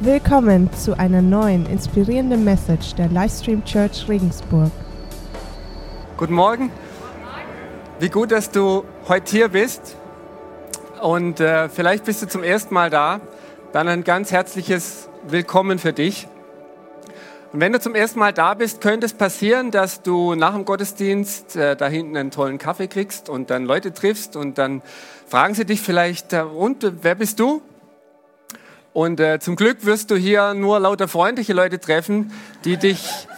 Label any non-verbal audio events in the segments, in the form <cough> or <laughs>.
Willkommen zu einer neuen inspirierenden Message der Livestream Church Regensburg. Guten Morgen. Wie gut, dass du heute hier bist. Und äh, vielleicht bist du zum ersten Mal da. Dann ein ganz herzliches Willkommen für dich. Und wenn du zum ersten Mal da bist, könnte es passieren, dass du nach dem Gottesdienst äh, da hinten einen tollen Kaffee kriegst und dann Leute triffst und dann fragen sie dich vielleicht, äh, und wer bist du? Und äh, zum Glück wirst du hier nur lauter freundliche Leute treffen, die dich,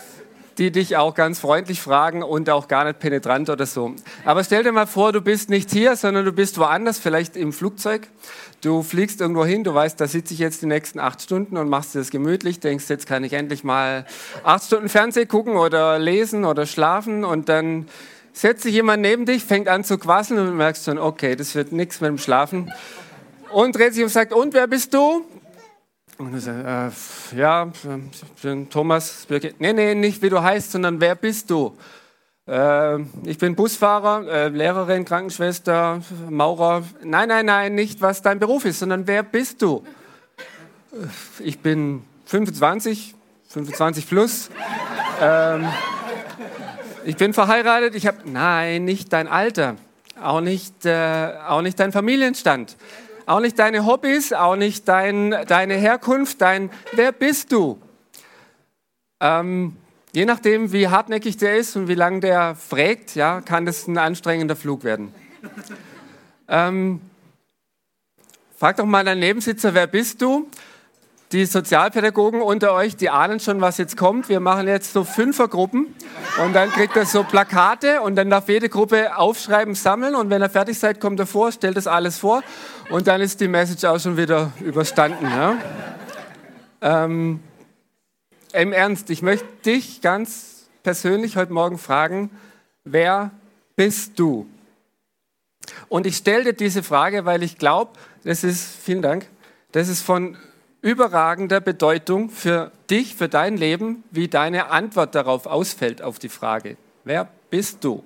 die dich auch ganz freundlich fragen und auch gar nicht penetrant oder so. Aber stell dir mal vor, du bist nicht hier, sondern du bist woanders, vielleicht im Flugzeug. Du fliegst irgendwo hin, du weißt, da sitze ich jetzt die nächsten acht Stunden und machst dir das gemütlich, denkst, jetzt kann ich endlich mal acht Stunden Fernsehen gucken oder lesen oder schlafen und dann setzt sich jemand neben dich, fängt an zu quasseln und merkst schon, okay, das wird nichts mit dem Schlafen. Und dreht sich und sagt, und wer bist du? Und er sagt, äh, ja, ich bin Thomas Birke. Nee, nee, nicht wie du heißt, sondern wer bist du? Äh, ich bin Busfahrer, äh, Lehrerin, Krankenschwester, Maurer. Nein, nein, nein, nicht was dein Beruf ist, sondern wer bist du? Äh, ich bin 25, 25 plus. Ähm, ich bin verheiratet. Ich habe, nein, nicht dein Alter, auch nicht, äh, auch nicht dein Familienstand auch nicht deine Hobbys, auch nicht dein, deine Herkunft, dein Wer bist du? Ähm, je nachdem, wie hartnäckig der ist und wie lange der fragt, ja, kann das ein anstrengender Flug werden. Ähm, frag doch mal deinen Nebensitzer, wer bist du? Die Sozialpädagogen unter euch, die ahnen schon, was jetzt kommt. Wir machen jetzt so Fünfergruppen und dann kriegt er so Plakate und dann darf jede Gruppe aufschreiben, sammeln und wenn er fertig seid, kommt er vor, stellt das alles vor und dann ist die Message auch schon wieder überstanden. Ja? Ähm, Im Ernst, ich möchte dich ganz persönlich heute Morgen fragen, wer bist du? Und ich stelle dir diese Frage, weil ich glaube, das ist, vielen Dank, das ist von überragender Bedeutung für dich, für dein Leben, wie deine Antwort darauf ausfällt, auf die Frage, wer bist du?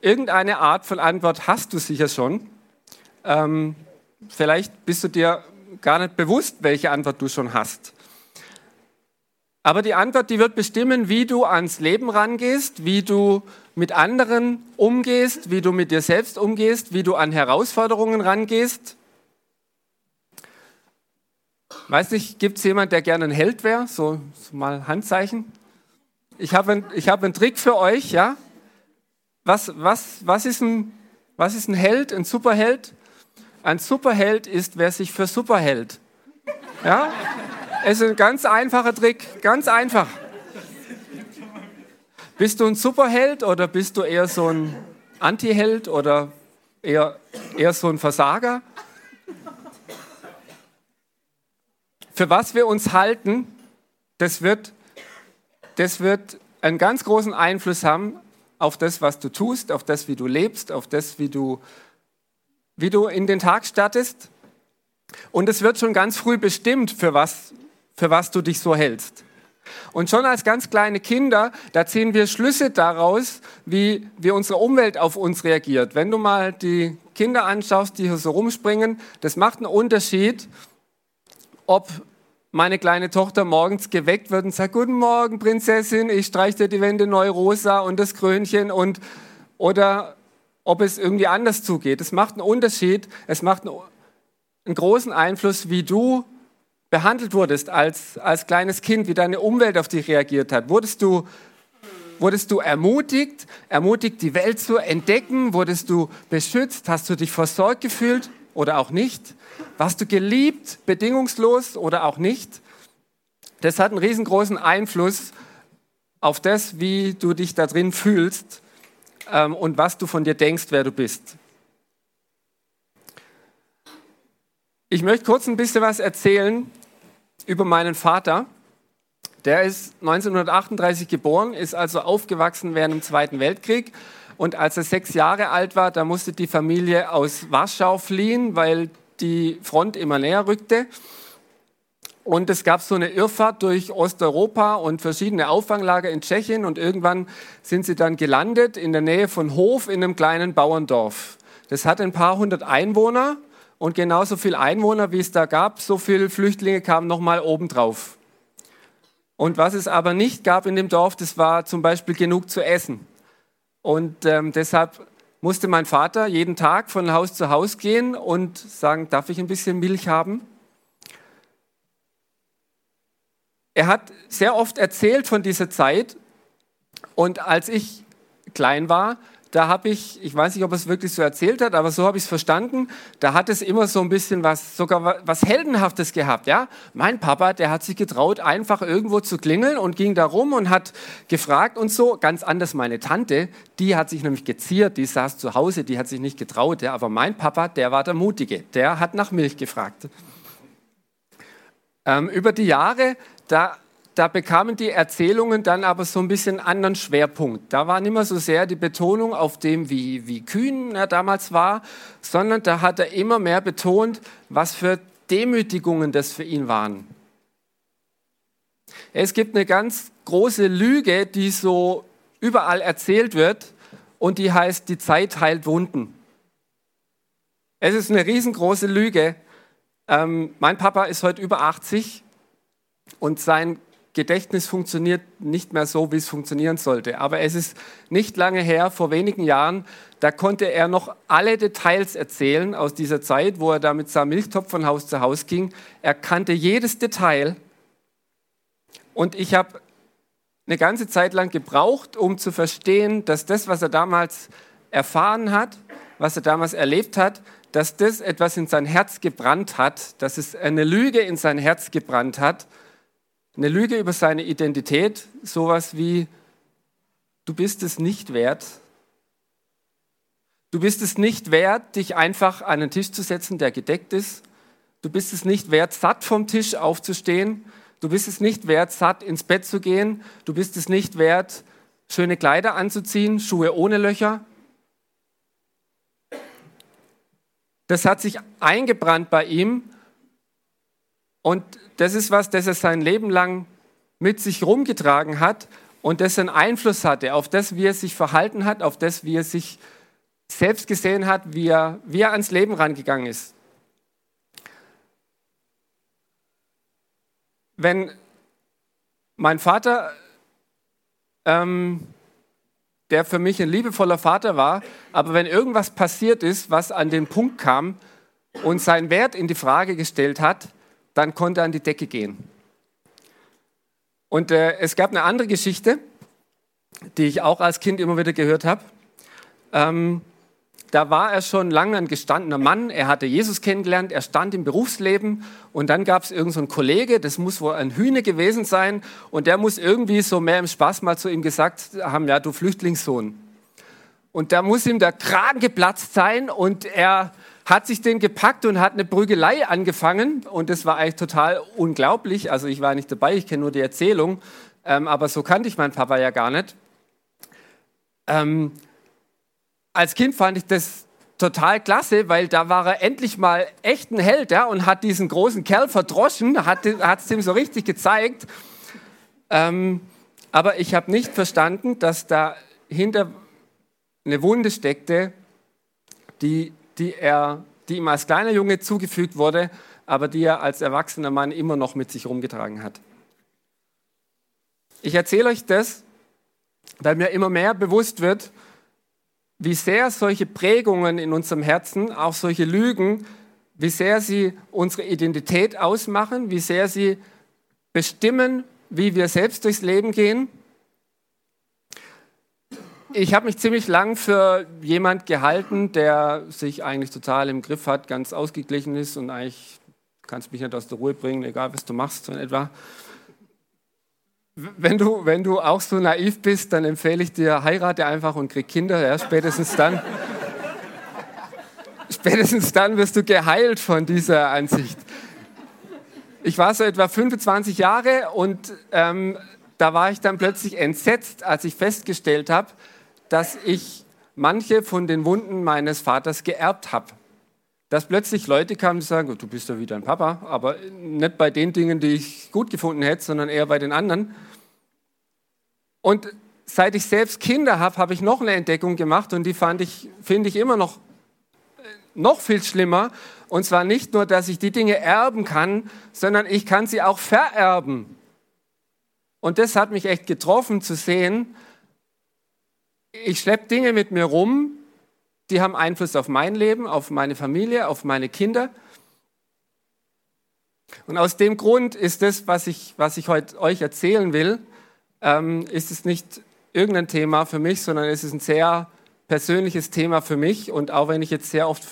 Irgendeine Art von Antwort hast du sicher schon. Ähm, vielleicht bist du dir gar nicht bewusst, welche Antwort du schon hast. Aber die Antwort, die wird bestimmen, wie du ans Leben rangehst, wie du mit anderen umgehst, wie du mit dir selbst umgehst, wie du an Herausforderungen rangehst Weiß nicht, gibt es jemanden, der gerne ein Held wäre? So, so, mal Handzeichen. Ich habe ein, hab einen Trick für euch, ja? Was, was, was, ist ein, was ist ein Held, ein Superheld? Ein Superheld ist, wer sich für super hält. Ja? Es ist ein ganz einfacher Trick, ganz einfach. Bist du ein Superheld oder bist du eher so ein Antiheld oder eher, eher so ein Versager? Für was wir uns halten, das wird, das wird einen ganz großen Einfluss haben auf das, was du tust, auf das, wie du lebst, auf das, wie du, wie du in den Tag startest. Und es wird schon ganz früh bestimmt, für was, für was du dich so hältst. Und schon als ganz kleine Kinder, da ziehen wir Schlüsse daraus, wie, wie unsere Umwelt auf uns reagiert. Wenn du mal die Kinder anschaust, die hier so rumspringen, das macht einen Unterschied, ob meine kleine Tochter morgens geweckt wird und sagt, guten Morgen, Prinzessin, ich streiche dir die Wände neu rosa und das Krönchen und, oder ob es irgendwie anders zugeht. Es macht einen Unterschied, es macht einen, einen großen Einfluss, wie du behandelt wurdest als, als kleines Kind, wie deine Umwelt auf dich reagiert hat. Wurdest du, wurdest du ermutigt, ermutigt, die Welt zu entdecken? Wurdest du beschützt? Hast du dich versorgt gefühlt oder auch nicht? Warst du geliebt, bedingungslos oder auch nicht? Das hat einen riesengroßen Einfluss auf das, wie du dich da drin fühlst ähm, und was du von dir denkst, wer du bist. Ich möchte kurz ein bisschen was erzählen über meinen Vater. Der ist 1938 geboren, ist also aufgewachsen während dem Zweiten Weltkrieg. Und als er sechs Jahre alt war, da musste die Familie aus Warschau fliehen, weil die Front immer näher rückte. Und es gab so eine Irrfahrt durch Osteuropa und verschiedene Auffanglager in Tschechien. Und irgendwann sind sie dann gelandet in der Nähe von Hof in einem kleinen Bauerndorf. Das hat ein paar hundert Einwohner und genauso viele Einwohner, wie es da gab, so viele Flüchtlinge kamen nochmal obendrauf. Und was es aber nicht gab in dem Dorf, das war zum Beispiel genug zu essen. Und ähm, deshalb musste mein Vater jeden Tag von Haus zu Haus gehen und sagen, darf ich ein bisschen Milch haben? Er hat sehr oft erzählt von dieser Zeit und als ich klein war, da habe ich, ich weiß nicht, ob er es wirklich so erzählt hat, aber so habe ich es verstanden, da hat es immer so ein bisschen was, sogar was Heldenhaftes gehabt. Ja? Mein Papa, der hat sich getraut, einfach irgendwo zu klingeln und ging da rum und hat gefragt und so. Ganz anders meine Tante, die hat sich nämlich geziert, die saß zu Hause, die hat sich nicht getraut. Ja? Aber mein Papa, der war der Mutige, der hat nach Milch gefragt. Ähm, über die Jahre, da da bekamen die Erzählungen dann aber so ein bisschen anderen Schwerpunkt. Da war nicht mehr so sehr die Betonung auf dem, wie, wie kühn er damals war, sondern da hat er immer mehr betont, was für Demütigungen das für ihn waren. Es gibt eine ganz große Lüge, die so überall erzählt wird und die heißt, die Zeit heilt Wunden. Es ist eine riesengroße Lüge. Ähm, mein Papa ist heute über 80 und sein Gedächtnis funktioniert nicht mehr so, wie es funktionieren sollte. Aber es ist nicht lange her, vor wenigen Jahren, da konnte er noch alle Details erzählen aus dieser Zeit, wo er da mit seinem Milchtopf von Haus zu Haus ging. Er kannte jedes Detail. Und ich habe eine ganze Zeit lang gebraucht, um zu verstehen, dass das, was er damals erfahren hat, was er damals erlebt hat, dass das etwas in sein Herz gebrannt hat, dass es eine Lüge in sein Herz gebrannt hat eine Lüge über seine Identität, sowas wie, du bist es nicht wert. Du bist es nicht wert, dich einfach an einen Tisch zu setzen, der gedeckt ist. Du bist es nicht wert, satt vom Tisch aufzustehen. Du bist es nicht wert, satt ins Bett zu gehen. Du bist es nicht wert, schöne Kleider anzuziehen, Schuhe ohne Löcher. Das hat sich eingebrannt bei ihm und das ist was, das er sein Leben lang mit sich rumgetragen hat und das einen Einfluss hatte auf das, wie er sich verhalten hat, auf das, wie er sich selbst gesehen hat, wie er, wie er ans Leben rangegangen ist. Wenn mein Vater, ähm, der für mich ein liebevoller Vater war, aber wenn irgendwas passiert ist, was an den Punkt kam und seinen Wert in die Frage gestellt hat, dann konnte er an die Decke gehen. Und äh, es gab eine andere Geschichte, die ich auch als Kind immer wieder gehört habe. Ähm, da war er schon lange ein gestandener Mann, er hatte Jesus kennengelernt, er stand im Berufsleben und dann gab es irgendeinen so Kollege, das muss wohl ein Hühner gewesen sein und der muss irgendwie so mehr im Spaß mal zu ihm gesagt haben, ja, du Flüchtlingssohn. Und da muss ihm der Kragen geplatzt sein und er hat sich den gepackt und hat eine Prügelei angefangen. Und das war eigentlich total unglaublich. Also ich war nicht dabei, ich kenne nur die Erzählung. Ähm, aber so kannte ich meinen Papa ja gar nicht. Ähm, als Kind fand ich das total klasse, weil da war er endlich mal echt ein Held ja, und hat diesen großen Kerl verdroschen, hat es ihm so richtig gezeigt. Ähm, aber ich habe nicht verstanden, dass da hinter eine Wunde steckte, die die, er, die ihm als kleiner Junge zugefügt wurde, aber die er als erwachsener Mann immer noch mit sich rumgetragen hat. Ich erzähle euch das, weil mir immer mehr bewusst wird, wie sehr solche Prägungen in unserem Herzen, auch solche Lügen, wie sehr sie unsere Identität ausmachen, wie sehr sie bestimmen, wie wir selbst durchs Leben gehen ich habe mich ziemlich lang für jemand gehalten, der sich eigentlich total im Griff hat, ganz ausgeglichen ist und eigentlich kannst mich nicht aus der Ruhe bringen, egal was du machst, so in etwa. Wenn du, wenn du auch so naiv bist, dann empfehle ich dir, heirate einfach und krieg Kinder. Ja, spätestens dann, <laughs> spätestens dann wirst du geheilt von dieser Ansicht. Ich war so etwa 25 Jahre und ähm, da war ich dann plötzlich entsetzt, als ich festgestellt habe, dass ich manche von den Wunden meines Vaters geerbt habe. Dass plötzlich Leute kamen, die sagen, du bist ja wie dein Papa, aber nicht bei den Dingen, die ich gut gefunden hätte, sondern eher bei den anderen. Und seit ich selbst Kinder habe, habe ich noch eine Entdeckung gemacht und die fand ich, finde ich immer noch, noch viel schlimmer. Und zwar nicht nur, dass ich die Dinge erben kann, sondern ich kann sie auch vererben. Und das hat mich echt getroffen zu sehen, ich schleppe Dinge mit mir rum, die haben Einfluss auf mein Leben, auf meine Familie, auf meine Kinder. Und aus dem Grund ist das, was ich, was ich heute euch erzählen will, ähm, ist es nicht irgendein Thema für mich, sondern es ist ein sehr persönliches Thema für mich. Und auch wenn ich jetzt sehr oft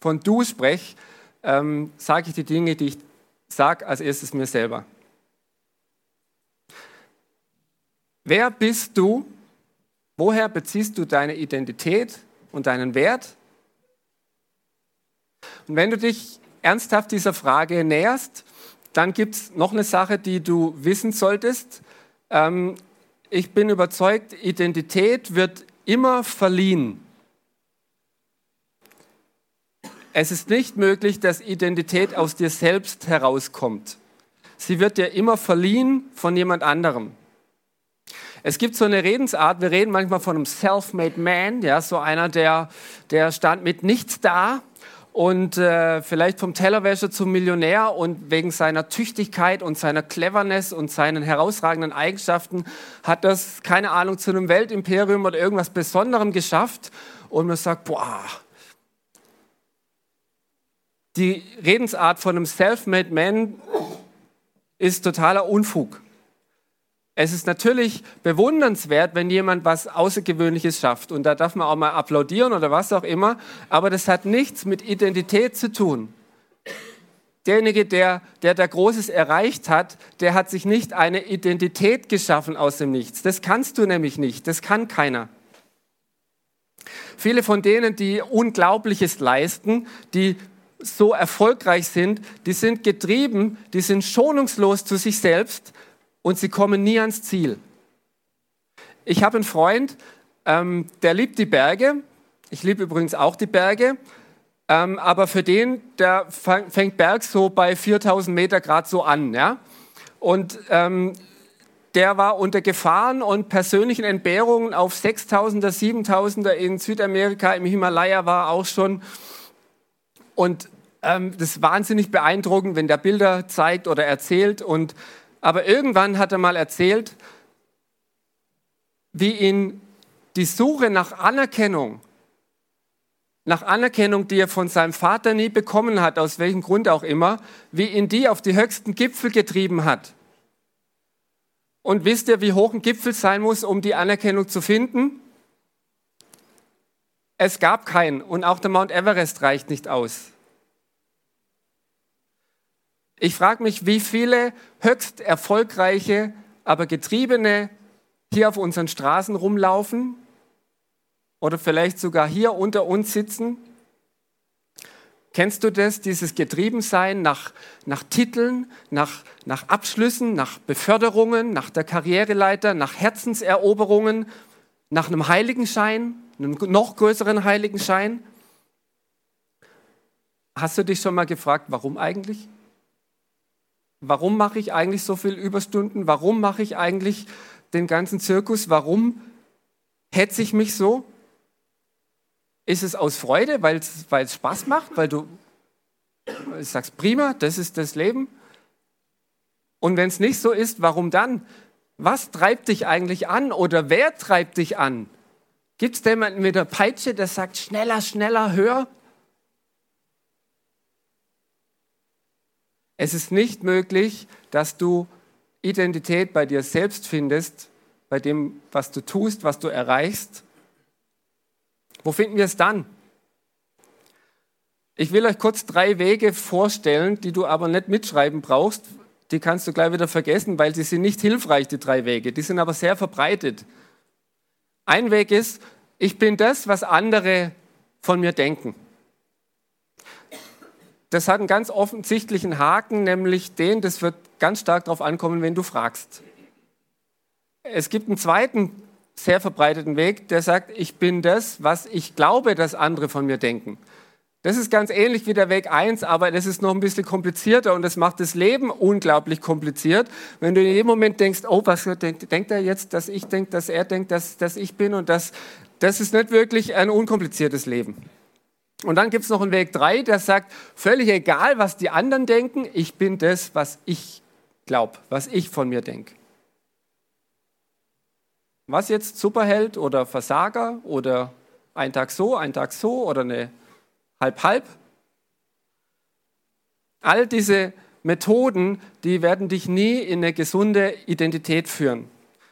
von du spreche, ähm, sage ich die Dinge, die ich sage, als erstes mir selber. Wer bist du? Woher beziehst du deine Identität und deinen Wert? Und wenn du dich ernsthaft dieser Frage näherst, dann gibt es noch eine Sache, die du wissen solltest. Ähm, ich bin überzeugt, Identität wird immer verliehen. Es ist nicht möglich, dass Identität aus dir selbst herauskommt. Sie wird dir immer verliehen von jemand anderem. Es gibt so eine Redensart, wir reden manchmal von einem self-made man, ja, so einer, der, der stand mit nichts da und äh, vielleicht vom Tellerwäscher zum Millionär und wegen seiner Tüchtigkeit und seiner Cleverness und seinen herausragenden Eigenschaften hat das, keine Ahnung, zu einem Weltimperium oder irgendwas Besonderem geschafft und man sagt, boah, die Redensart von einem self-made man ist totaler Unfug. Es ist natürlich bewundernswert, wenn jemand was Außergewöhnliches schafft. Und da darf man auch mal applaudieren oder was auch immer. Aber das hat nichts mit Identität zu tun. Derjenige, der, der da Großes erreicht hat, der hat sich nicht eine Identität geschaffen aus dem Nichts. Das kannst du nämlich nicht. Das kann keiner. Viele von denen, die Unglaubliches leisten, die so erfolgreich sind, die sind getrieben, die sind schonungslos zu sich selbst und sie kommen nie ans Ziel. Ich habe einen Freund, ähm, der liebt die Berge. Ich liebe übrigens auch die Berge. Ähm, aber für den, der fängt Berg so bei 4000 Meter Grad so an. Ja? Und ähm, der war unter Gefahren und persönlichen Entbehrungen auf 6000er, 7000er in Südamerika, im Himalaya war auch schon. Und ähm, das ist wahnsinnig beeindruckend, wenn der Bilder zeigt oder erzählt. Und aber irgendwann hat er mal erzählt, wie ihn die Suche nach Anerkennung, nach Anerkennung, die er von seinem Vater nie bekommen hat, aus welchem Grund auch immer, wie ihn die auf die höchsten Gipfel getrieben hat. Und wisst ihr, wie hoch ein Gipfel sein muss, um die Anerkennung zu finden? Es gab keinen und auch der Mount Everest reicht nicht aus. Ich frage mich, wie viele höchst erfolgreiche, aber getriebene hier auf unseren Straßen rumlaufen oder vielleicht sogar hier unter uns sitzen. Kennst du das, dieses Getriebensein nach, nach Titeln, nach, nach Abschlüssen, nach Beförderungen, nach der Karriereleiter, nach Herzenseroberungen, nach einem Heiligenschein, einem noch größeren Heiligenschein? Hast du dich schon mal gefragt, warum eigentlich? Warum mache ich eigentlich so viel Überstunden? Warum mache ich eigentlich den ganzen Zirkus? Warum hetze ich mich so? Ist es aus Freude, weil es Spaß macht, weil du sagst, prima, das ist das Leben? Und wenn es nicht so ist, warum dann? Was treibt dich eigentlich an oder wer treibt dich an? Gibt es jemanden mit der Peitsche, der sagt, schneller, schneller, höher? Es ist nicht möglich, dass du Identität bei dir selbst findest, bei dem, was du tust, was du erreichst. Wo finden wir es dann? Ich will euch kurz drei Wege vorstellen, die du aber nicht mitschreiben brauchst. Die kannst du gleich wieder vergessen, weil sie sind nicht hilfreich, die drei Wege. Die sind aber sehr verbreitet. Ein Weg ist, ich bin das, was andere von mir denken. Das hat einen ganz offensichtlichen Haken, nämlich den, das wird ganz stark darauf ankommen, wenn du fragst. Es gibt einen zweiten sehr verbreiteten Weg, der sagt, ich bin das, was ich glaube, dass andere von mir denken. Das ist ganz ähnlich wie der Weg 1, aber das ist noch ein bisschen komplizierter und das macht das Leben unglaublich kompliziert. Wenn du in jedem Moment denkst, oh, was denkt, denkt er jetzt, dass ich denke, dass er denkt, dass, dass ich bin und das, das ist nicht wirklich ein unkompliziertes Leben. Und dann gibt es noch einen Weg 3, der sagt, völlig egal, was die anderen denken, ich bin das, was ich glaube, was ich von mir denke. Was jetzt Superheld oder Versager oder ein Tag so, ein Tag so oder eine Halb-Halb? All diese Methoden, die werden dich nie in eine gesunde Identität führen.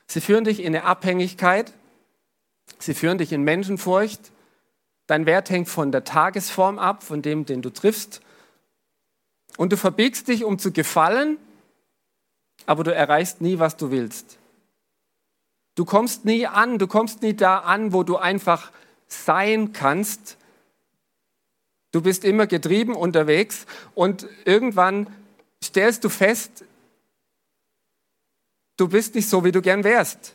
Sie führen dich in eine Abhängigkeit, sie führen dich in Menschenfurcht. Dein Wert hängt von der Tagesform ab, von dem, den du triffst. Und du verbiegst dich, um zu gefallen, aber du erreichst nie, was du willst. Du kommst nie an, du kommst nie da an, wo du einfach sein kannst. Du bist immer getrieben unterwegs und irgendwann stellst du fest, du bist nicht so, wie du gern wärst.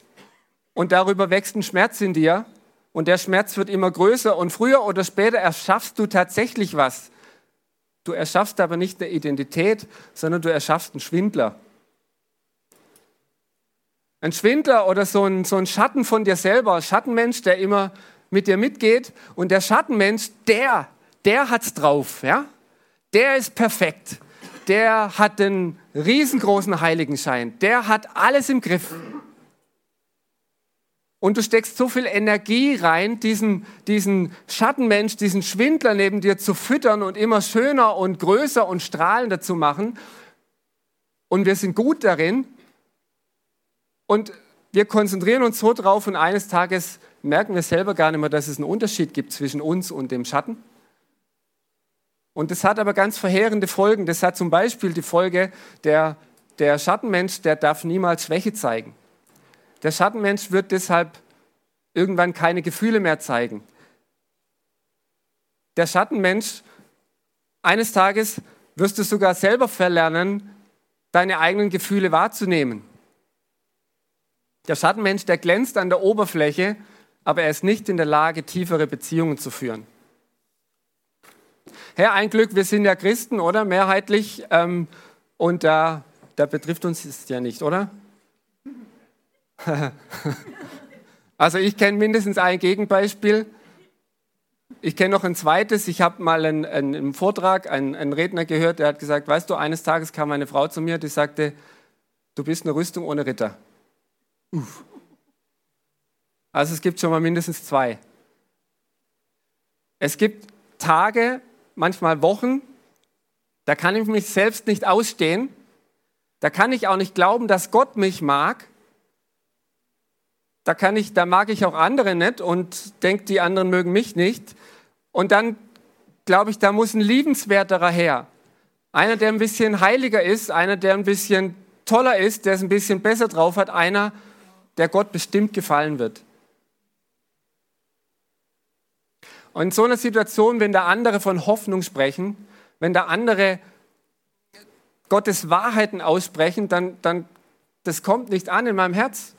Und darüber wächst ein Schmerz in dir und der Schmerz wird immer größer und früher oder später erschaffst du tatsächlich was. Du erschaffst aber nicht eine Identität, sondern du erschaffst einen Schwindler. Ein Schwindler oder so ein, so ein Schatten von dir selber, Schattenmensch, der immer mit dir mitgeht. Und der Schattenmensch, der, der hat's drauf, ja? Der ist perfekt der hat den riesengroßen Heiligenschein, der hat alles im Griff. Und du steckst so viel Energie rein, diesen, diesen Schattenmensch, diesen Schwindler neben dir zu füttern und immer schöner und größer und strahlender zu machen. Und wir sind gut darin. Und wir konzentrieren uns so drauf und eines Tages merken wir selber gar nicht mehr, dass es einen Unterschied gibt zwischen uns und dem Schatten. Und das hat aber ganz verheerende Folgen. Das hat zum Beispiel die Folge, der, der Schattenmensch, der darf niemals Schwäche zeigen. Der Schattenmensch wird deshalb irgendwann keine Gefühle mehr zeigen. Der Schattenmensch, eines Tages wirst du sogar selber verlernen, deine eigenen Gefühle wahrzunehmen. Der Schattenmensch, der glänzt an der Oberfläche, aber er ist nicht in der Lage, tiefere Beziehungen zu führen. Herr, ein Glück, wir sind ja Christen, oder? Mehrheitlich. Ähm, und da, da betrifft uns es ja nicht, oder? <laughs> also ich kenne mindestens ein Gegenbeispiel. Ich kenne noch ein zweites. Ich habe mal einen, einen, einen Vortrag einen, einen Redner gehört, der hat gesagt, weißt du, eines Tages kam eine Frau zu mir, die sagte, du bist eine Rüstung ohne Ritter. Uff. Also es gibt schon mal mindestens zwei. Es gibt Tage, manchmal Wochen, da kann ich mich selbst nicht ausstehen, da kann ich auch nicht glauben, dass Gott mich mag. Da kann ich, da mag ich auch andere nicht und denke, die anderen mögen mich nicht. Und dann glaube ich, da muss ein liebenswerterer her. Einer, der ein bisschen heiliger ist, einer, der ein bisschen toller ist, der es ein bisschen besser drauf hat, einer, der Gott bestimmt gefallen wird. Und in so einer Situation, wenn da andere von Hoffnung sprechen, wenn da andere Gottes Wahrheiten aussprechen, dann, dann das kommt nicht an in meinem Herz.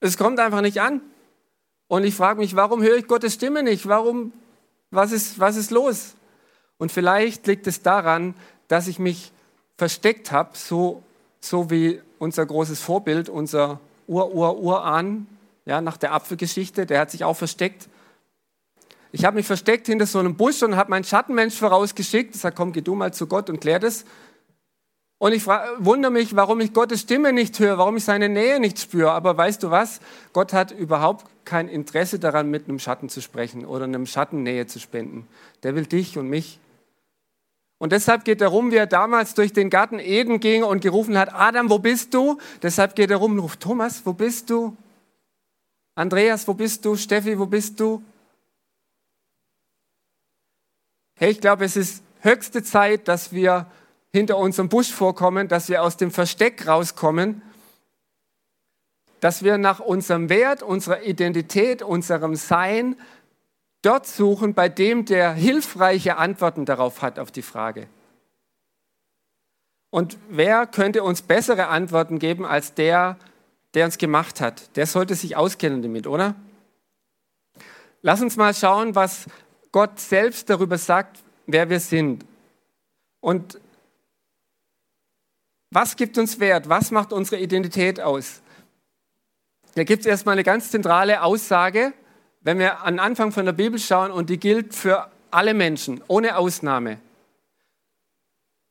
Es kommt einfach nicht an. Und ich frage mich, warum höre ich Gottes Stimme nicht? Warum, was ist, was ist los? Und vielleicht liegt es daran, dass ich mich versteckt habe, so, so wie unser großes Vorbild, unser Ur-Ur-Urahn, ja, nach der Apfelgeschichte, der hat sich auch versteckt ich habe mich versteckt hinter so einem Busch und habe meinen Schattenmensch vorausgeschickt. Ich sage, komm, geh du mal zu Gott und klär das. Und ich wundere mich, warum ich Gottes Stimme nicht höre, warum ich seine Nähe nicht spüre. Aber weißt du was? Gott hat überhaupt kein Interesse daran, mit einem Schatten zu sprechen oder einem Schatten Nähe zu spenden. Der will dich und mich. Und deshalb geht er rum, wie er damals durch den Garten Eden ging und gerufen hat, Adam, wo bist du? Deshalb geht er rum und ruft, Thomas, wo bist du? Andreas, wo bist du? Steffi, wo bist du? Hey, ich glaube, es ist höchste Zeit, dass wir hinter unserem Busch vorkommen, dass wir aus dem Versteck rauskommen, dass wir nach unserem Wert, unserer Identität, unserem Sein dort suchen, bei dem der hilfreiche Antworten darauf hat, auf die Frage. Und wer könnte uns bessere Antworten geben als der, der uns gemacht hat? Der sollte sich auskennen damit, oder? Lass uns mal schauen, was Gott selbst darüber sagt, wer wir sind. Und was gibt uns Wert? Was macht unsere Identität aus? Da gibt es erstmal eine ganz zentrale Aussage, wenn wir an den Anfang von der Bibel schauen, und die gilt für alle Menschen, ohne Ausnahme.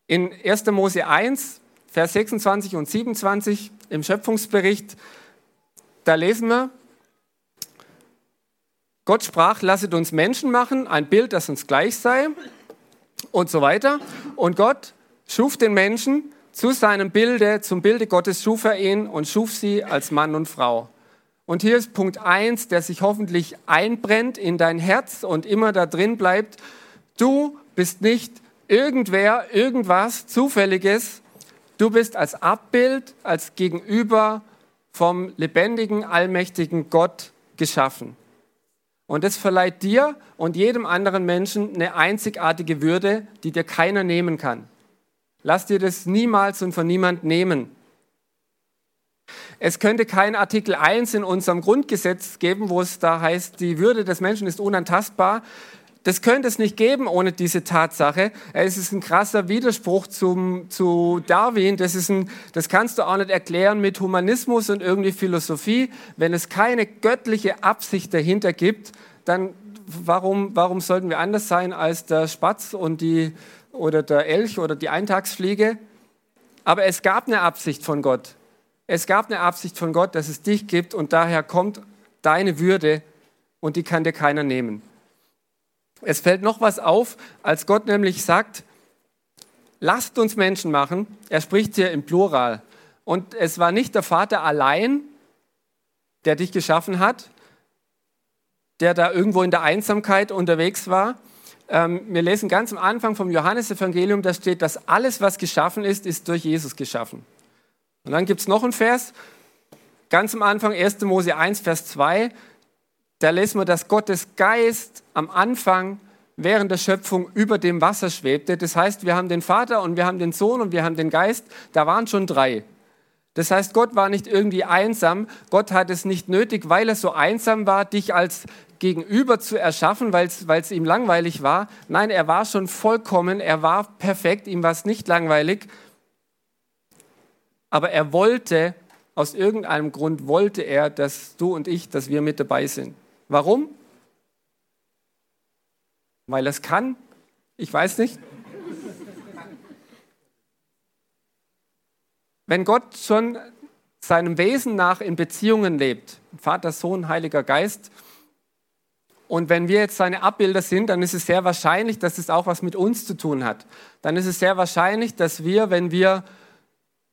In 1. Mose 1, Vers 26 und 27 im Schöpfungsbericht, da lesen wir, Gott sprach, lasset uns Menschen machen, ein Bild, das uns gleich sei und so weiter. Und Gott schuf den Menschen zu seinem Bilde, zum Bilde Gottes schuf er ihn und schuf sie als Mann und Frau. Und hier ist Punkt 1, der sich hoffentlich einbrennt in dein Herz und immer da drin bleibt. Du bist nicht irgendwer, irgendwas, Zufälliges. Du bist als Abbild, als Gegenüber vom lebendigen, allmächtigen Gott geschaffen. Und das verleiht dir und jedem anderen Menschen eine einzigartige Würde, die dir keiner nehmen kann. Lass dir das niemals und von niemand nehmen. Es könnte kein Artikel 1 in unserem Grundgesetz geben, wo es da heißt, die Würde des Menschen ist unantastbar. Das könnte es nicht geben ohne diese Tatsache. Es ist ein krasser Widerspruch zum, zu Darwin. Das, ist ein, das kannst du auch nicht erklären mit Humanismus und irgendwie Philosophie. Wenn es keine göttliche Absicht dahinter gibt, dann warum, warum sollten wir anders sein als der Spatz und die, oder der Elch oder die Eintagsfliege? Aber es gab eine Absicht von Gott. Es gab eine Absicht von Gott, dass es dich gibt und daher kommt deine Würde und die kann dir keiner nehmen. Es fällt noch was auf, als Gott nämlich sagt, lasst uns Menschen machen. Er spricht hier im Plural. Und es war nicht der Vater allein, der dich geschaffen hat, der da irgendwo in der Einsamkeit unterwegs war. Ähm, wir lesen ganz am Anfang vom Johannesevangelium, da steht, dass alles, was geschaffen ist, ist durch Jesus geschaffen. Und dann gibt es noch einen Vers, ganz am Anfang, 1. Mose 1, Vers 2, da lesen wir, dass Gottes Geist am Anfang während der Schöpfung über dem Wasser schwebte. Das heißt, wir haben den Vater und wir haben den Sohn und wir haben den Geist. Da waren schon drei. Das heißt, Gott war nicht irgendwie einsam. Gott hat es nicht nötig, weil er so einsam war, dich als Gegenüber zu erschaffen, weil es ihm langweilig war. Nein, er war schon vollkommen, er war perfekt, ihm war es nicht langweilig. Aber er wollte, aus irgendeinem Grund wollte er, dass du und ich, dass wir mit dabei sind. Warum? Weil er es kann? Ich weiß nicht. Wenn Gott schon seinem Wesen nach in Beziehungen lebt, Vater, Sohn, Heiliger Geist, und wenn wir jetzt seine Abbilder sind, dann ist es sehr wahrscheinlich, dass es auch was mit uns zu tun hat. Dann ist es sehr wahrscheinlich, dass wir, wenn wir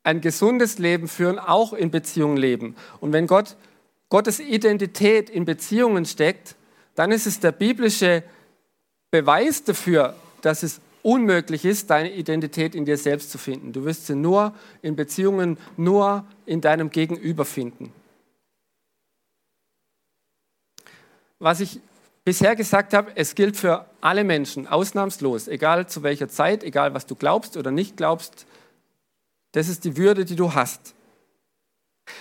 ein gesundes Leben führen, auch in Beziehungen leben. Und wenn Gott Gottes Identität in Beziehungen steckt, dann ist es der biblische Beweis dafür, dass es unmöglich ist, deine Identität in dir selbst zu finden. Du wirst sie nur in Beziehungen, nur in deinem Gegenüber finden. Was ich bisher gesagt habe, es gilt für alle Menschen, ausnahmslos, egal zu welcher Zeit, egal was du glaubst oder nicht glaubst, das ist die Würde, die du hast.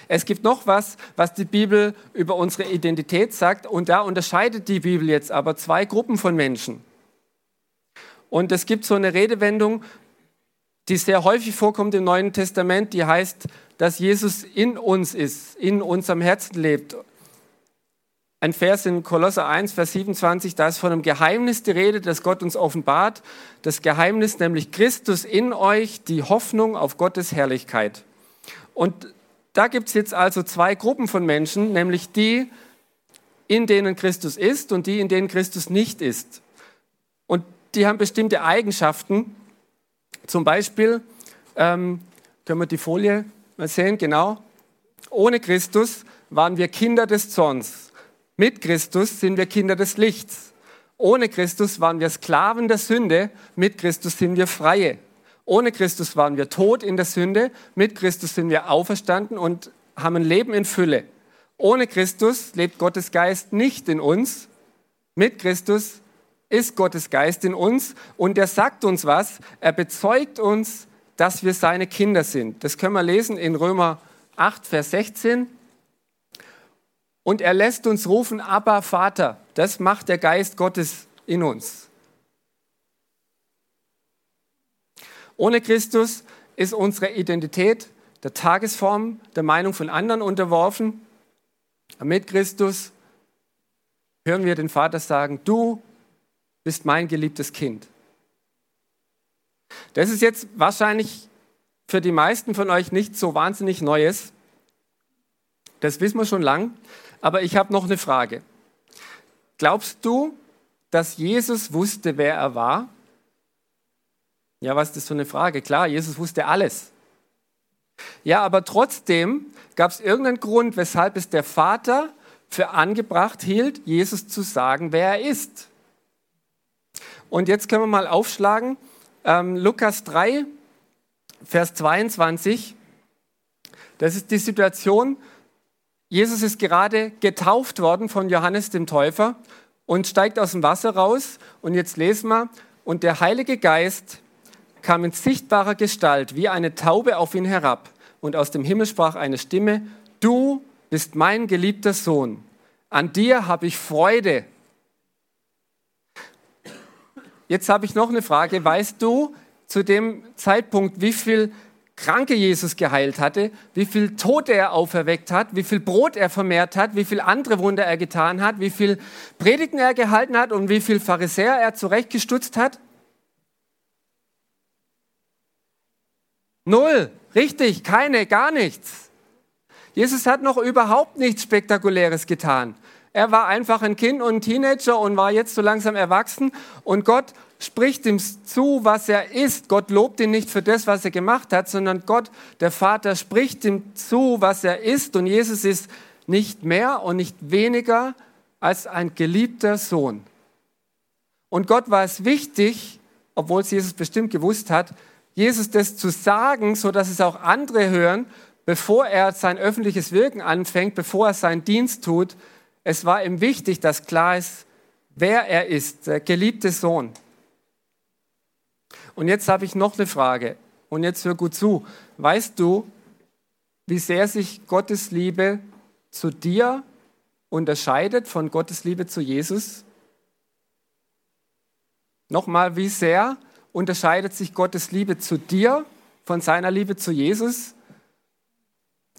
Es gibt noch was, was die Bibel über unsere Identität sagt, und da unterscheidet die Bibel jetzt aber zwei Gruppen von Menschen. Und es gibt so eine Redewendung, die sehr häufig vorkommt im Neuen Testament, die heißt, dass Jesus in uns ist, in unserem Herzen lebt. Ein Vers in Kolosser 1, Vers 27, da ist von einem Geheimnis die Rede, das Gott uns offenbart. Das Geheimnis, nämlich Christus in euch, die Hoffnung auf Gottes Herrlichkeit. Und da gibt es jetzt also zwei Gruppen von Menschen, nämlich die, in denen Christus ist und die, in denen Christus nicht ist. Und die haben bestimmte Eigenschaften. Zum Beispiel, ähm, können wir die Folie mal sehen, genau. Ohne Christus waren wir Kinder des Zorns. Mit Christus sind wir Kinder des Lichts. Ohne Christus waren wir Sklaven der Sünde. Mit Christus sind wir Freie. Ohne Christus waren wir tot in der Sünde, mit Christus sind wir auferstanden und haben ein Leben in Fülle. Ohne Christus lebt Gottes Geist nicht in uns, mit Christus ist Gottes Geist in uns und er sagt uns was, er bezeugt uns, dass wir seine Kinder sind. Das können wir lesen in Römer 8, Vers 16. Und er lässt uns rufen, Abba, Vater. Das macht der Geist Gottes in uns. Ohne Christus ist unsere Identität der Tagesform, der Meinung von anderen unterworfen. Mit Christus hören wir den Vater sagen, du bist mein geliebtes Kind. Das ist jetzt wahrscheinlich für die meisten von euch nicht so wahnsinnig Neues. Das wissen wir schon lang. Aber ich habe noch eine Frage. Glaubst du, dass Jesus wusste, wer er war? Ja, was ist das für eine Frage? Klar, Jesus wusste alles. Ja, aber trotzdem gab es irgendeinen Grund, weshalb es der Vater für angebracht hielt, Jesus zu sagen, wer er ist. Und jetzt können wir mal aufschlagen, ähm, Lukas 3, Vers 22. Das ist die Situation, Jesus ist gerade getauft worden von Johannes dem Täufer und steigt aus dem Wasser raus. Und jetzt lesen wir, und der Heilige Geist kam in sichtbarer Gestalt wie eine Taube auf ihn herab. Und aus dem Himmel sprach eine Stimme, du bist mein geliebter Sohn. An dir habe ich Freude. Jetzt habe ich noch eine Frage. Weißt du zu dem Zeitpunkt, wie viel Kranke Jesus geheilt hatte, wie viel Tote er auferweckt hat, wie viel Brot er vermehrt hat, wie viel andere Wunder er getan hat, wie viel Predigten er gehalten hat und wie viel Pharisäer er zurechtgestutzt hat? Null. Richtig, keine, gar nichts. Jesus hat noch überhaupt nichts Spektakuläres getan. Er war einfach ein Kind und ein Teenager und war jetzt so langsam erwachsen und Gott spricht ihm zu, was er ist. Gott lobt ihn nicht für das, was er gemacht hat, sondern Gott, der Vater, spricht ihm zu, was er ist. Und Jesus ist nicht mehr und nicht weniger als ein geliebter Sohn. Und Gott war es wichtig, obwohl es Jesus bestimmt gewusst hat, Jesus das zu sagen, so dass es auch andere hören, bevor er sein öffentliches Wirken anfängt, bevor er seinen Dienst tut. Es war ihm wichtig, dass klar ist, wer er ist, der geliebte Sohn. Und jetzt habe ich noch eine Frage. Und jetzt hör gut zu. Weißt du, wie sehr sich Gottes Liebe zu dir unterscheidet von Gottes Liebe zu Jesus? Nochmal, wie sehr unterscheidet sich Gottes Liebe zu dir von seiner Liebe zu Jesus?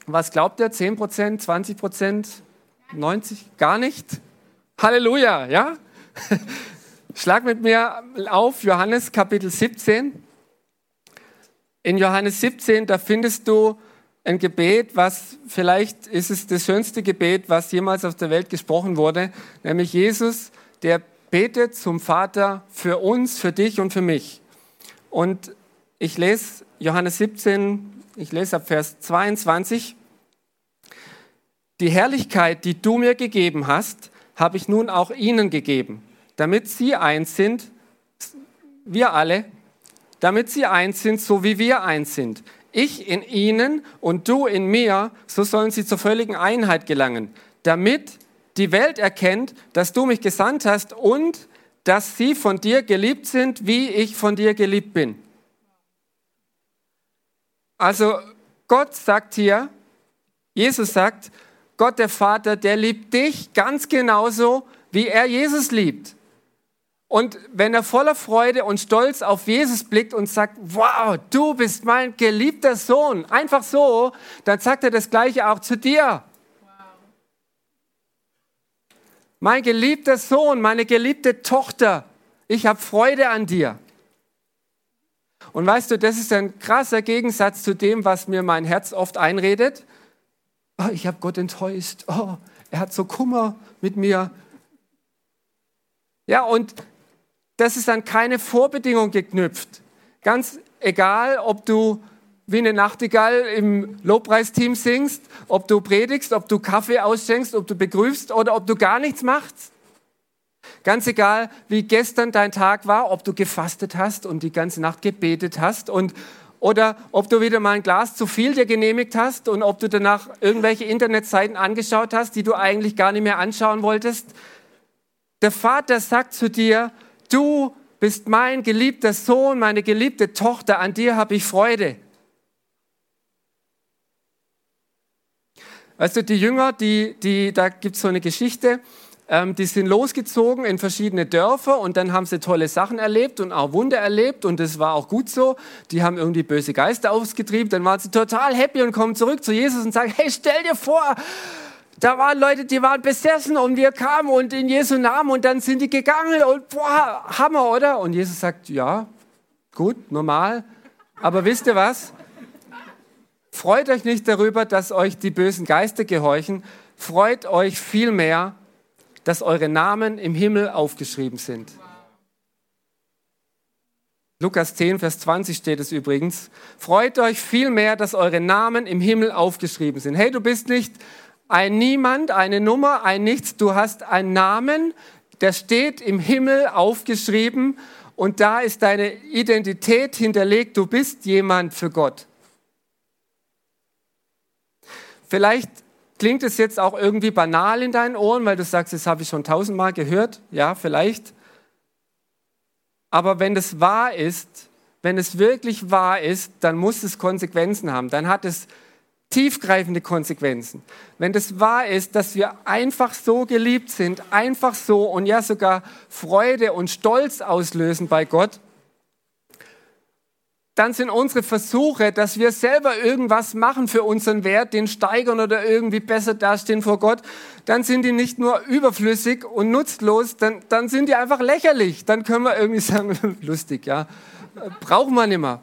Was glaubt ihr? 10 Prozent, 20 Prozent, 90? Gar nicht? Halleluja, ja? Schlag mit mir auf Johannes Kapitel 17. In Johannes 17, da findest du ein Gebet, was vielleicht ist es das schönste Gebet, was jemals auf der Welt gesprochen wurde, nämlich Jesus, der betet zum Vater für uns, für dich und für mich. Und ich lese Johannes 17, ich lese ab Vers 22. Die Herrlichkeit, die du mir gegeben hast, habe ich nun auch ihnen gegeben damit sie eins sind, wir alle, damit sie eins sind, so wie wir eins sind. Ich in ihnen und du in mir, so sollen sie zur völligen Einheit gelangen, damit die Welt erkennt, dass du mich gesandt hast und dass sie von dir geliebt sind, wie ich von dir geliebt bin. Also Gott sagt hier, Jesus sagt, Gott der Vater, der liebt dich ganz genauso, wie er Jesus liebt. Und wenn er voller Freude und Stolz auf Jesus blickt und sagt, wow, du bist mein geliebter Sohn, einfach so, dann sagt er das gleiche auch zu dir. Mein geliebter Sohn, meine geliebte Tochter, ich habe Freude an dir. Und weißt du, das ist ein krasser Gegensatz zu dem, was mir mein Herz oft einredet. Oh, ich habe Gott enttäuscht. Oh, er hat so Kummer mit mir. Ja, und das ist an keine Vorbedingung geknüpft. Ganz egal, ob du wie eine Nachtigall im Lobpreisteam singst, ob du predigst, ob du Kaffee ausschenkst, ob du begrüßt oder ob du gar nichts machst. Ganz egal, wie gestern dein Tag war, ob du gefastet hast und die ganze Nacht gebetet hast und oder ob du wieder mal ein Glas zu viel dir genehmigt hast und ob du danach irgendwelche Internetseiten angeschaut hast, die du eigentlich gar nicht mehr anschauen wolltest. Der Vater sagt zu dir, du bist mein geliebter Sohn, meine geliebte Tochter, an dir habe ich Freude. Weißt du, die Jünger, die, die, da gibt es so eine Geschichte, ähm, die sind losgezogen in verschiedene Dörfer und dann haben sie tolle Sachen erlebt und auch Wunder erlebt und das war auch gut so. Die haben irgendwie böse Geister ausgetrieben, dann waren sie total happy und kommen zurück zu Jesus und sagen, hey, stell dir vor, da waren Leute, die waren besessen und wir kamen und in Jesu Namen und dann sind die gegangen und boah, Hammer, oder? Und Jesus sagt, ja, gut, normal. Aber wisst ihr was? Freut euch nicht darüber, dass euch die bösen Geister gehorchen. Freut euch vielmehr, dass eure Namen im Himmel aufgeschrieben sind. Lukas 10, Vers 20 steht es übrigens. Freut euch vielmehr, dass eure Namen im Himmel aufgeschrieben sind. Hey, du bist nicht ein Niemand, eine Nummer, ein Nichts. Du hast einen Namen, der steht im Himmel aufgeschrieben und da ist deine Identität hinterlegt. Du bist jemand für Gott. Vielleicht klingt es jetzt auch irgendwie banal in deinen Ohren, weil du sagst, das habe ich schon tausendmal gehört. Ja, vielleicht. Aber wenn das wahr ist, wenn es wirklich wahr ist, dann muss es Konsequenzen haben. Dann hat es tiefgreifende Konsequenzen. Wenn das wahr ist, dass wir einfach so geliebt sind, einfach so und ja sogar Freude und Stolz auslösen bei Gott, dann sind unsere Versuche, dass wir selber irgendwas machen für unseren Wert, den steigern oder irgendwie besser dastehen vor Gott, dann sind die nicht nur überflüssig und nutzlos, dann, dann sind die einfach lächerlich. Dann können wir irgendwie sagen, <laughs> lustig, ja. Braucht man nimmer.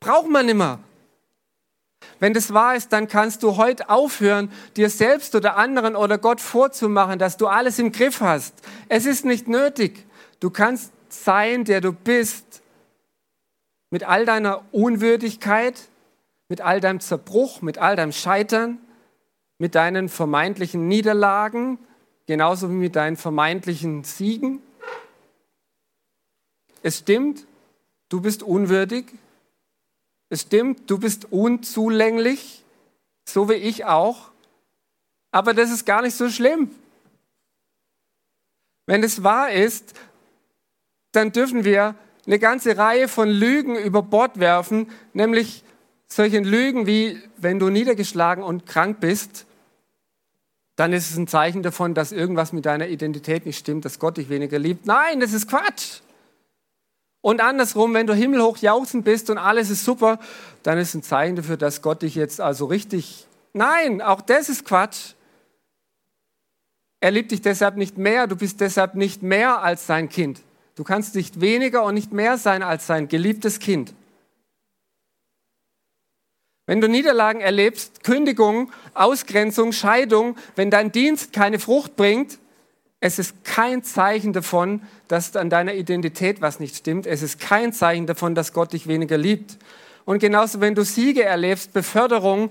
Braucht man nimmer. Wenn das wahr ist, dann kannst du heute aufhören, dir selbst oder anderen oder Gott vorzumachen, dass du alles im Griff hast. Es ist nicht nötig. Du kannst sein, der du bist mit all deiner Unwürdigkeit, mit all deinem Zerbruch, mit all deinem Scheitern, mit deinen vermeintlichen Niederlagen, genauso wie mit deinen vermeintlichen Siegen. Es stimmt, du bist unwürdig. Es stimmt, du bist unzulänglich, so wie ich auch. Aber das ist gar nicht so schlimm. Wenn es wahr ist, dann dürfen wir eine ganze Reihe von Lügen über Bord werfen, nämlich solchen Lügen wie, wenn du niedergeschlagen und krank bist, dann ist es ein Zeichen davon, dass irgendwas mit deiner Identität nicht stimmt, dass Gott dich weniger liebt. Nein, das ist Quatsch. Und andersrum, wenn du himmelhoch jauchzend bist und alles ist super, dann ist ein Zeichen dafür, dass Gott dich jetzt also richtig... Nein, auch das ist Quatsch. Er liebt dich deshalb nicht mehr, du bist deshalb nicht mehr als sein Kind. Du kannst nicht weniger und nicht mehr sein als sein geliebtes Kind. Wenn du Niederlagen erlebst, Kündigung, Ausgrenzung, Scheidung, wenn dein Dienst keine Frucht bringt, es ist kein Zeichen davon, dass an deiner Identität was nicht stimmt. Es ist kein Zeichen davon, dass Gott dich weniger liebt. Und genauso, wenn du Siege erlebst, Beförderung,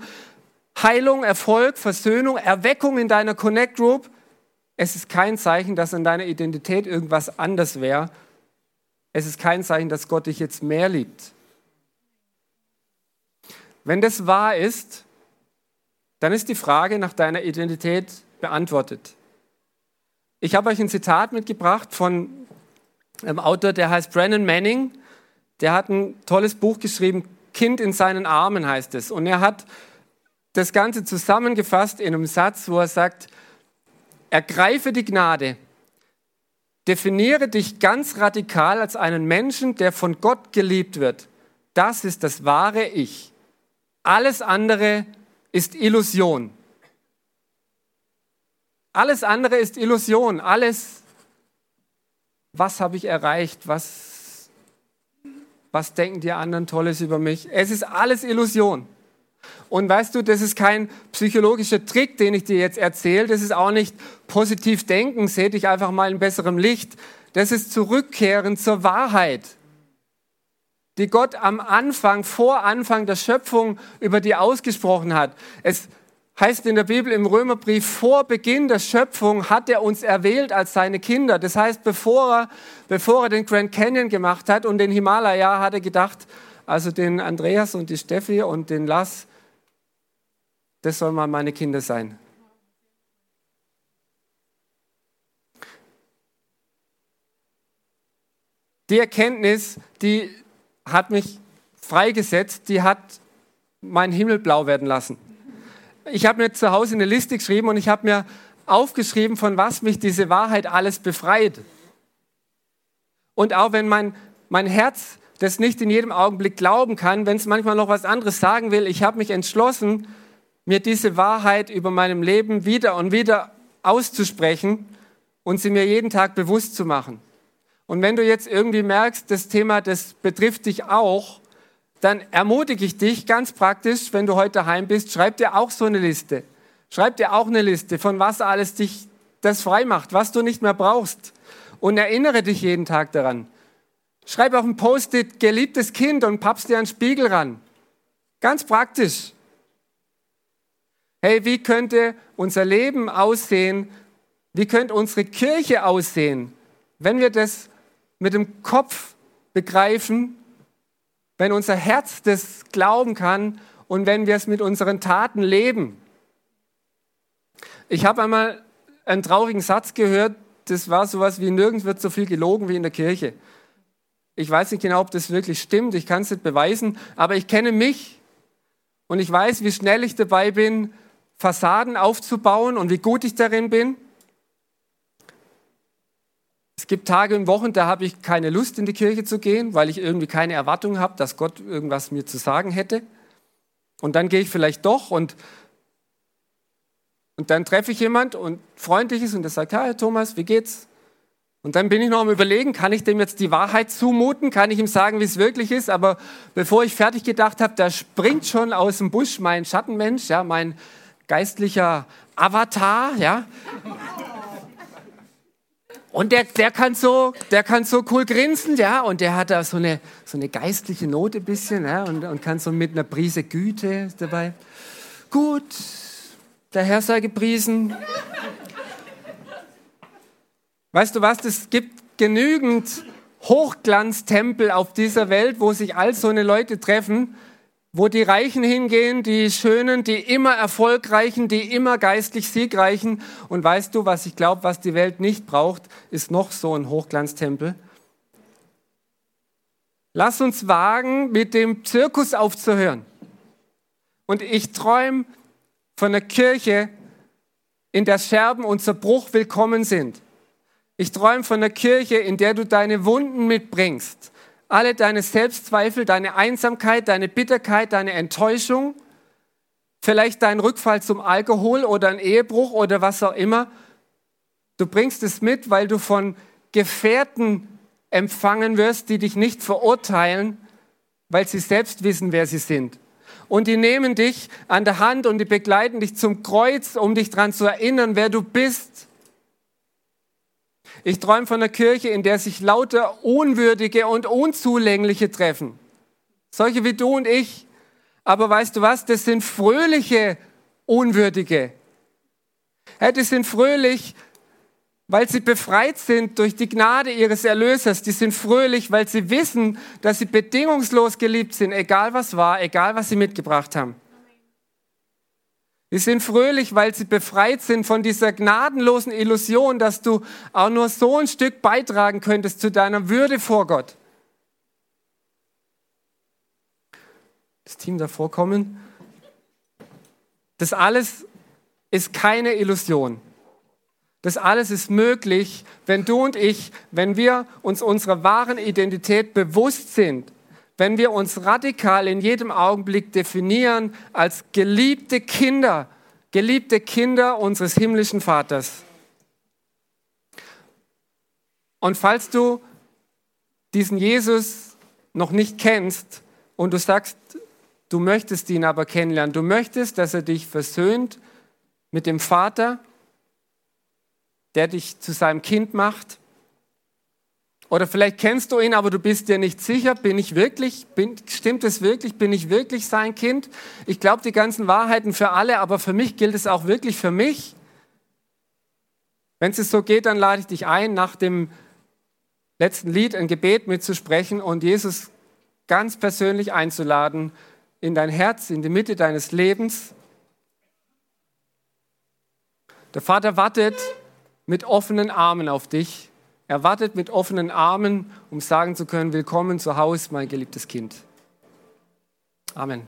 Heilung, Erfolg, Versöhnung, Erweckung in deiner Connect Group, es ist kein Zeichen, dass an deiner Identität irgendwas anders wäre. Es ist kein Zeichen, dass Gott dich jetzt mehr liebt. Wenn das wahr ist, dann ist die Frage nach deiner Identität beantwortet. Ich habe euch ein Zitat mitgebracht von einem Autor, der heißt Brennan Manning. Der hat ein tolles Buch geschrieben, Kind in seinen Armen heißt es. Und er hat das Ganze zusammengefasst in einem Satz, wo er sagt, Ergreife die Gnade. Definiere dich ganz radikal als einen Menschen, der von Gott geliebt wird. Das ist das wahre Ich. Alles andere ist Illusion. Alles andere ist Illusion. Alles, was habe ich erreicht, was, was denken die anderen Tolles über mich. Es ist alles Illusion. Und weißt du, das ist kein psychologischer Trick, den ich dir jetzt erzähle. Das ist auch nicht positiv denken, seh dich einfach mal in besserem Licht. Das ist Zurückkehren zur Wahrheit, die Gott am Anfang, vor Anfang der Schöpfung über die ausgesprochen hat. Es heißt in der Bibel im Römerbrief, vor Beginn der Schöpfung hat er uns erwählt als seine Kinder. Das heißt, bevor er, bevor er den Grand Canyon gemacht hat und den Himalaya, hat er gedacht, also den Andreas und die Steffi und den Lass, das sollen mal meine Kinder sein. Die Erkenntnis, die hat mich freigesetzt, die hat meinen Himmel blau werden lassen. Ich habe mir zu Hause eine Liste geschrieben und ich habe mir aufgeschrieben, von was mich diese Wahrheit alles befreit. Und auch wenn mein, mein Herz das nicht in jedem Augenblick glauben kann, wenn es manchmal noch was anderes sagen will, ich habe mich entschlossen, mir diese Wahrheit über meinem Leben wieder und wieder auszusprechen und sie mir jeden Tag bewusst zu machen. Und wenn du jetzt irgendwie merkst, das Thema, das betrifft dich auch, dann ermutige ich dich ganz praktisch, wenn du heute daheim bist, schreib dir auch so eine Liste. Schreib dir auch eine Liste, von was alles dich das frei macht, was du nicht mehr brauchst. Und erinnere dich jeden Tag daran. Schreib auf ein Post-it, geliebtes Kind und pappst dir einen Spiegel ran. Ganz praktisch. Hey, wie könnte unser Leben aussehen? Wie könnte unsere Kirche aussehen, wenn wir das mit dem Kopf begreifen, wenn unser Herz das glauben kann und wenn wir es mit unseren Taten leben? Ich habe einmal einen traurigen Satz gehört, das war sowas wie, nirgends wird so viel gelogen wie in der Kirche. Ich weiß nicht genau, ob das wirklich stimmt, ich kann es nicht beweisen, aber ich kenne mich und ich weiß, wie schnell ich dabei bin, Fassaden aufzubauen und wie gut ich darin bin. Es gibt Tage und Wochen, da habe ich keine Lust, in die Kirche zu gehen, weil ich irgendwie keine Erwartung habe, dass Gott irgendwas mir zu sagen hätte. Und dann gehe ich vielleicht doch und und dann treffe ich jemand und freundliches und der sagt, hi Thomas, wie geht's? Und dann bin ich noch am überlegen, kann ich dem jetzt die Wahrheit zumuten? Kann ich ihm sagen, wie es wirklich ist? Aber bevor ich fertig gedacht habe, da springt schon aus dem Busch mein Schattenmensch, ja, mein geistlicher Avatar, ja. Und der, der, kann so, der kann so cool grinsen, ja, und der hat da so eine, so eine geistliche Note ein bisschen, ja, und, und kann so mit einer Prise Güte dabei. Gut, der Herr sei gepriesen. Weißt du was, es gibt genügend Hochglanztempel auf dieser Welt, wo sich all so eine Leute treffen, wo die Reichen hingehen, die Schönen, die immer Erfolgreichen, die immer geistlich Siegreichen. Und weißt du, was ich glaube, was die Welt nicht braucht, ist noch so ein Hochglanztempel. Lass uns wagen, mit dem Zirkus aufzuhören. Und ich träume von einer Kirche, in der Scherben und Zerbruch willkommen sind. Ich träume von einer Kirche, in der du deine Wunden mitbringst, alle deine Selbstzweifel, deine Einsamkeit, deine Bitterkeit, deine Enttäuschung, vielleicht deinen Rückfall zum Alkohol oder ein Ehebruch oder was auch immer. Du bringst es mit, weil du von Gefährten empfangen wirst, die dich nicht verurteilen, weil sie selbst wissen, wer sie sind und die nehmen dich an der Hand und die begleiten dich zum Kreuz, um dich daran zu erinnern, wer du bist. Ich träume von einer Kirche, in der sich lauter Unwürdige und Unzulängliche treffen. Solche wie du und ich. Aber weißt du was? Das sind fröhliche Unwürdige. Ja, die sind fröhlich, weil sie befreit sind durch die Gnade ihres Erlösers. Die sind fröhlich, weil sie wissen, dass sie bedingungslos geliebt sind, egal was war, egal was sie mitgebracht haben. Die sind fröhlich, weil sie befreit sind von dieser gnadenlosen Illusion, dass du auch nur so ein Stück beitragen könntest zu deiner Würde vor Gott. Das Team davor kommen. Das alles ist keine Illusion. Das alles ist möglich, wenn du und ich, wenn wir uns unserer wahren Identität bewusst sind, wenn wir uns radikal in jedem Augenblick definieren als geliebte Kinder, geliebte Kinder unseres himmlischen Vaters. Und falls du diesen Jesus noch nicht kennst und du sagst, du möchtest ihn aber kennenlernen, du möchtest, dass er dich versöhnt mit dem Vater, der dich zu seinem Kind macht. Oder vielleicht kennst du ihn, aber du bist dir nicht sicher, bin ich wirklich, bin, stimmt es wirklich, bin ich wirklich sein Kind? Ich glaube die ganzen Wahrheiten für alle, aber für mich gilt es auch wirklich für mich. Wenn es so geht, dann lade ich dich ein, nach dem letzten Lied ein Gebet mitzusprechen und Jesus ganz persönlich einzuladen in dein Herz, in die Mitte deines Lebens. Der Vater wartet mit offenen Armen auf dich. Er wartet mit offenen Armen, um sagen zu können, willkommen zu Hause, mein geliebtes Kind. Amen.